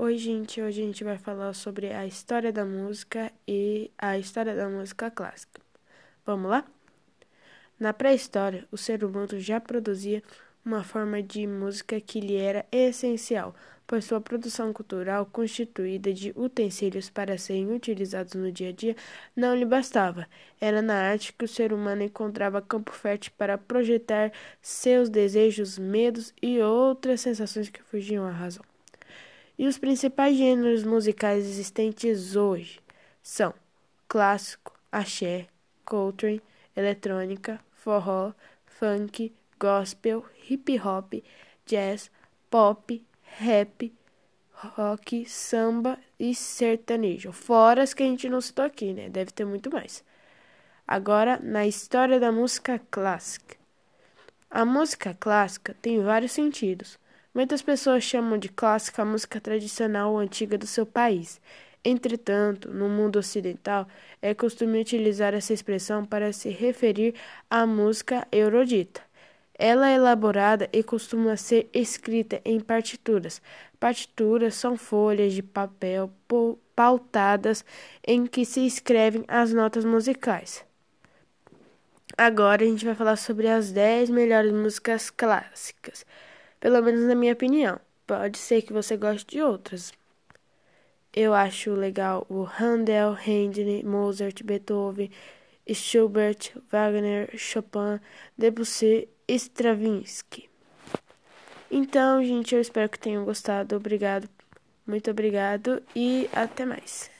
Oi, gente. Hoje a gente vai falar sobre a história da música e a história da música clássica. Vamos lá? Na pré-história, o ser humano já produzia uma forma de música que lhe era essencial, pois sua produção cultural, constituída de utensílios para serem utilizados no dia a dia, não lhe bastava. Era na arte que o ser humano encontrava campo fértil para projetar seus desejos, medos e outras sensações que fugiam à razão. E os principais gêneros musicais existentes hoje são clássico, axé, country, eletrônica, forró, funk, gospel, hip hop, jazz, pop, rap, rock, samba e sertanejo. Fora as que a gente não citou aqui, né? Deve ter muito mais. Agora, na história da música clássica. A música clássica tem vários sentidos. Muitas pessoas chamam de clássica a música tradicional ou antiga do seu país. Entretanto, no mundo ocidental, é costume utilizar essa expressão para se referir à música erudita. Ela é elaborada e costuma ser escrita em partituras. Partituras são folhas de papel pautadas em que se escrevem as notas musicais. Agora a gente vai falar sobre as 10 melhores músicas clássicas pelo menos na minha opinião. Pode ser que você goste de outras. Eu acho legal o Handel, Haydn, Mozart, Beethoven, Schubert, Wagner, Chopin, Debussy, Stravinsky. Então, gente, eu espero que tenham gostado. Obrigado, muito obrigado e até mais.